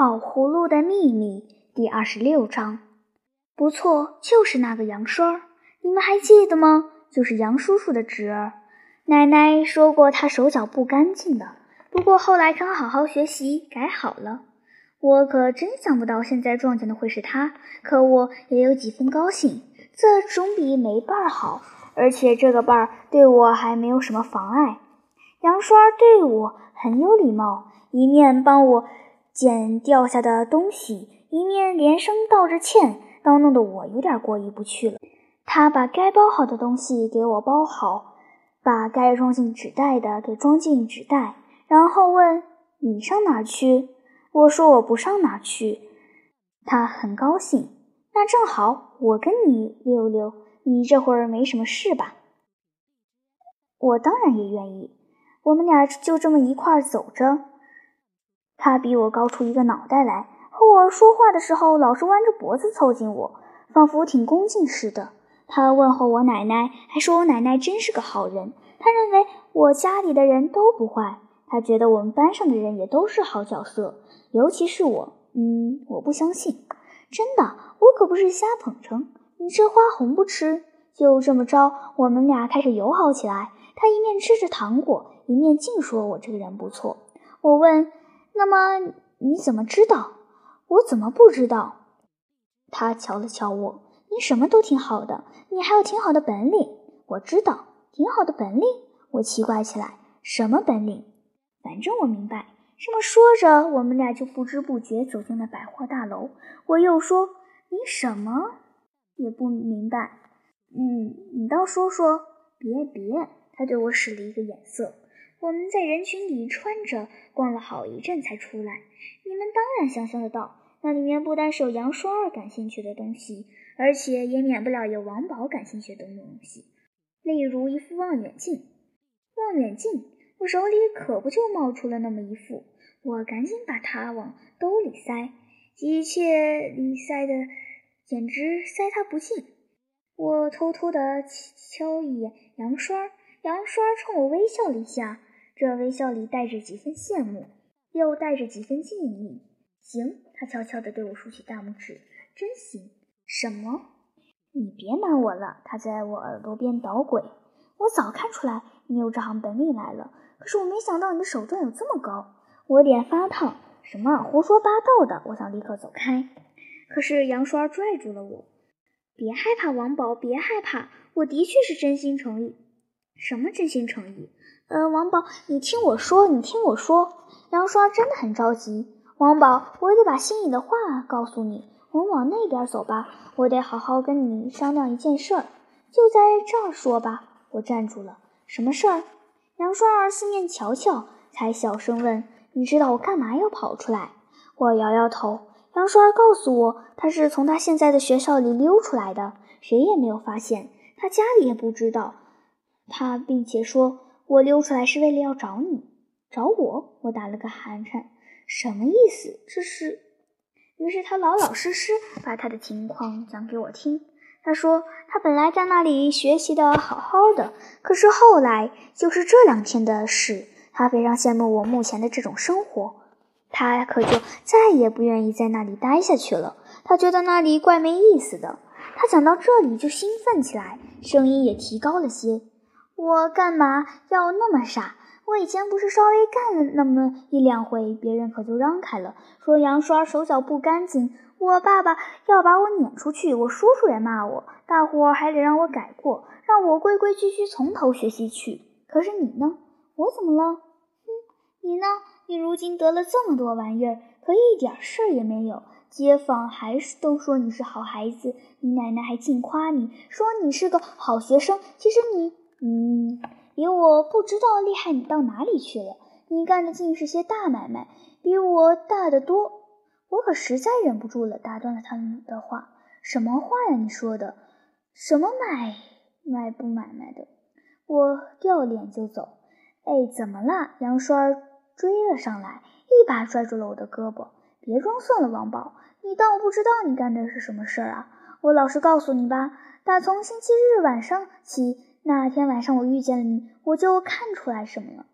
宝葫芦的秘密第二十六章，不错，就是那个杨栓儿，你们还记得吗？就是杨叔叔的侄儿。奶奶说过他手脚不干净的，不过后来肯好好学习，改好了。我可真想不到现在撞见的会是他，可我也有几分高兴，这总比没伴儿好。而且这个伴儿对我还没有什么妨碍。杨栓儿对我很有礼貌，一面帮我。捡掉下的东西，一面连声道着歉，倒弄得我有点过意不去了。他把该包好的东西给我包好，把该装进纸袋的给装进纸袋，然后问：“你上哪去？”我说：“我不上哪去。”他很高兴。那正好，我跟你溜溜。你这会儿没什么事吧？我当然也愿意。我们俩就这么一块儿走着。他比我高出一个脑袋来，和我说话的时候老是弯着脖子凑近我，仿佛挺恭敬似的。他问候我奶奶，还说我奶奶真是个好人。他认为我家里的人都不坏，他觉得我们班上的人也都是好角色，尤其是我。嗯，我不相信，真的，我可不是瞎捧成。你这花红不吃？就这么着，我们俩开始友好起来。他一面吃着糖果，一面净说我这个人不错。我问。那么你怎么知道？我怎么不知道？他瞧了瞧我，你什么都挺好的，你还有挺好的本领。我知道，挺好的本领。我奇怪起来，什么本领？反正我明白。这么说着，我们俩就不知不觉走进了百货大楼。我又说，你什么也不明白？嗯，你倒说说。别别，他对我使了一个眼色。我们在人群里穿着逛了好一阵才出来。你们当然想象得到，那里面不单是有杨双儿感兴趣的东西，而且也免不了有王宝感兴趣的东西，例如一副望远镜。望远镜，我手里可不就冒出了那么一副。我赶紧把它往兜里塞，急切里塞的简直塞他不进。我偷偷地瞧一眼杨双儿，杨双儿冲我微笑了一下。这微笑里带着几分羡慕，又带着几分敬意。行，他悄悄地对我竖起大拇指，真行。什么？你别瞒我了。他在我耳朵边捣鬼。我早看出来你有这行本领来了，可是我没想到你的手段有这么高。我脸发烫。什么？胡说八道的！我想立刻走开，可是杨栓拽住了我。别害怕，王宝，别害怕，我的确是真心诚意。什么真心诚意？呃，王宝，你听我说，你听我说，杨刷真的很着急。王宝，我得把心里的话告诉你，我们往那边走吧，我得好好跟你商量一件事儿，就在这儿说吧。我站住了，什么事儿？杨双儿四面瞧瞧，才小声问：“你知道我干嘛要跑出来？”我摇摇头。杨双儿告诉我，他是从他现在的学校里溜出来的，谁也没有发现，他家里也不知道。他并且说。我溜出来是为了要找你，找我？我打了个寒颤，什么意思？这是……于是他老老实实把他的情况讲给我听。他说他本来在那里学习的好好的，可是后来就是这两天的事，他非常羡慕我目前的这种生活，他可就再也不愿意在那里待下去了。他觉得那里怪没意思的。他讲到这里就兴奋起来，声音也提高了些。我干嘛要那么傻？我以前不是稍微干了那么一两回，别人可就让开了，说杨栓手脚不干净，我爸爸要把我撵出去，我叔叔也骂我，大伙儿还得让我改过，让我规规矩矩从头学习去。可是你呢？我怎么了？哼，你呢？你如今得了这么多玩意儿，可一点事儿也没有，街坊还是都说你是好孩子，你奶奶还净夸你，说你是个好学生。其实你……嗯，比我不知道厉害，你到哪里去了？你干的尽是些大买卖，比我大得多。我可实在忍不住了，打断了他们的话。什么话呀？你说的什么买卖不买卖的？我掉脸就走。哎，怎么了？杨栓追了上来，一把拽住了我的胳膊。别装蒜了，王宝，你当我不知道你干的是什么事儿啊？我老实告诉你吧，打从星期日晚上起。那天晚上我遇见了你，我就看出来什么了？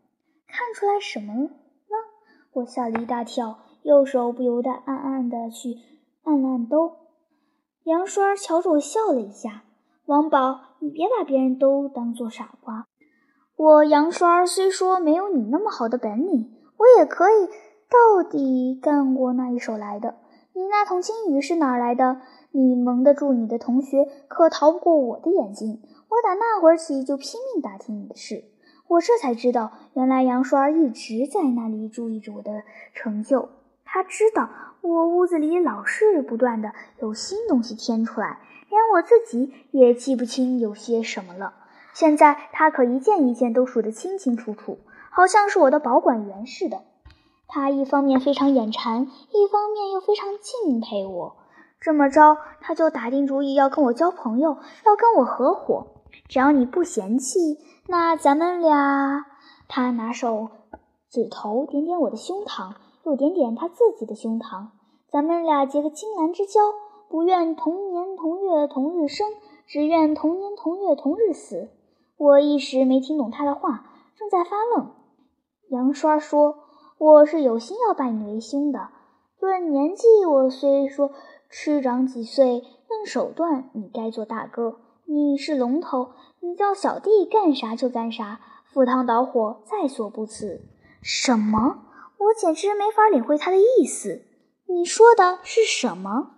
看出来什么了？我吓了一大跳，右手不由得暗暗的去按了按兜。杨栓瞧着我笑了一下：“王宝，你别把别人都当做傻瓜。我杨栓虽说没有你那么好的本领，我也可以到底干过那一手来的。你那桶金鱼是哪儿来的？你蒙得住你的同学，可逃不过我的眼睛。我打那会儿起就拼命打听你的事。”我这才知道，原来杨栓一直在那里注意着我的成就。他知道我屋子里老是不断的有新东西添出来，连我自己也记不清有些什么了。现在他可一件一件都数得清清楚楚，好像是我的保管员似的。他一方面非常眼馋，一方面又非常敬佩我。这么着，他就打定主意要跟我交朋友，要跟我合伙。只要你不嫌弃。那咱们俩，他拿手指头点点我的胸膛，又点点他自己的胸膛。咱们俩结个金兰之交，不愿同年同月同日生，只愿同年同月同日死。我一时没听懂他的话，正在发愣。杨栓说：“我是有心要拜你为兄的。论年纪，我虽说吃长几岁；论手段，你该做大哥。你是龙头。”你叫小弟干啥就干啥，赴汤蹈火在所不辞。什么？我简直没法领会他的意思。你说的是什么？